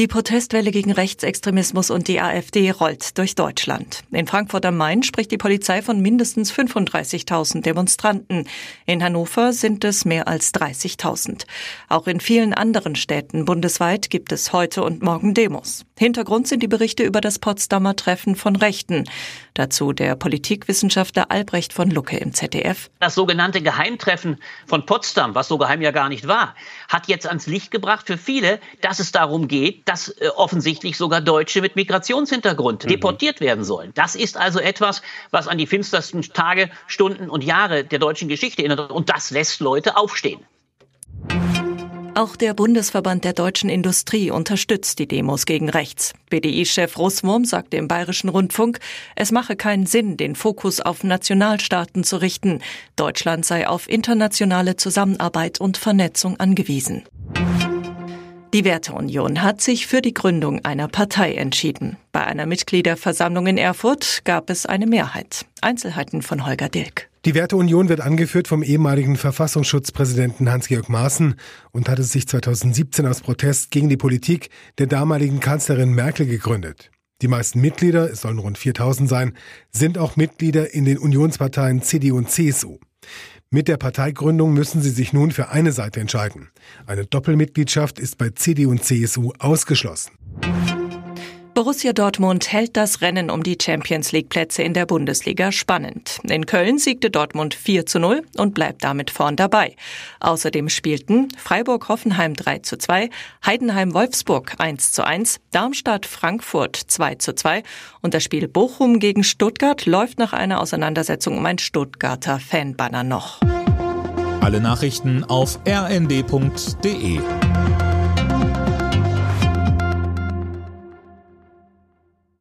Die Protestwelle gegen Rechtsextremismus und die AfD rollt durch Deutschland. In Frankfurt am Main spricht die Polizei von mindestens 35.000 Demonstranten. In Hannover sind es mehr als 30.000. Auch in vielen anderen Städten bundesweit gibt es heute und morgen Demos. Hintergrund sind die Berichte über das Potsdamer Treffen von Rechten. Dazu der Politikwissenschaftler Albrecht von Lucke im ZDF. Das sogenannte Geheimtreffen von Potsdam, was so geheim ja gar nicht war, hat jetzt ans Licht gebracht für viele, dass es darum geht, dass äh, offensichtlich sogar Deutsche mit Migrationshintergrund mhm. deportiert werden sollen. Das ist also etwas, was an die finstersten Tage, Stunden und Jahre der deutschen Geschichte erinnert. Und das lässt Leute aufstehen. Auch der Bundesverband der deutschen Industrie unterstützt die Demos gegen rechts. BDI-Chef Russwurm sagte im Bayerischen Rundfunk, es mache keinen Sinn, den Fokus auf Nationalstaaten zu richten. Deutschland sei auf internationale Zusammenarbeit und Vernetzung angewiesen. Die Werteunion hat sich für die Gründung einer Partei entschieden. Bei einer Mitgliederversammlung in Erfurt gab es eine Mehrheit. Einzelheiten von Holger Dilk. Die Werteunion wird angeführt vom ehemaligen Verfassungsschutzpräsidenten Hans-Georg Maaßen und hatte sich 2017 aus Protest gegen die Politik der damaligen Kanzlerin Merkel gegründet. Die meisten Mitglieder, es sollen rund 4000 sein, sind auch Mitglieder in den Unionsparteien CDU und CSU. Mit der Parteigründung müssen sie sich nun für eine Seite entscheiden. Eine Doppelmitgliedschaft ist bei CDU und CSU ausgeschlossen. Borussia Dortmund hält das Rennen um die Champions League Plätze in der Bundesliga spannend. In Köln siegte Dortmund 4 zu 0 und bleibt damit vorn dabei. Außerdem spielten Freiburg-Hoffenheim 3 zu 2, Heidenheim-Wolfsburg 1 zu 1, Darmstadt-Frankfurt 2 zu 2 und das Spiel Bochum gegen Stuttgart läuft nach einer Auseinandersetzung um ein Stuttgarter Fanbanner noch. Alle Nachrichten auf rnd.de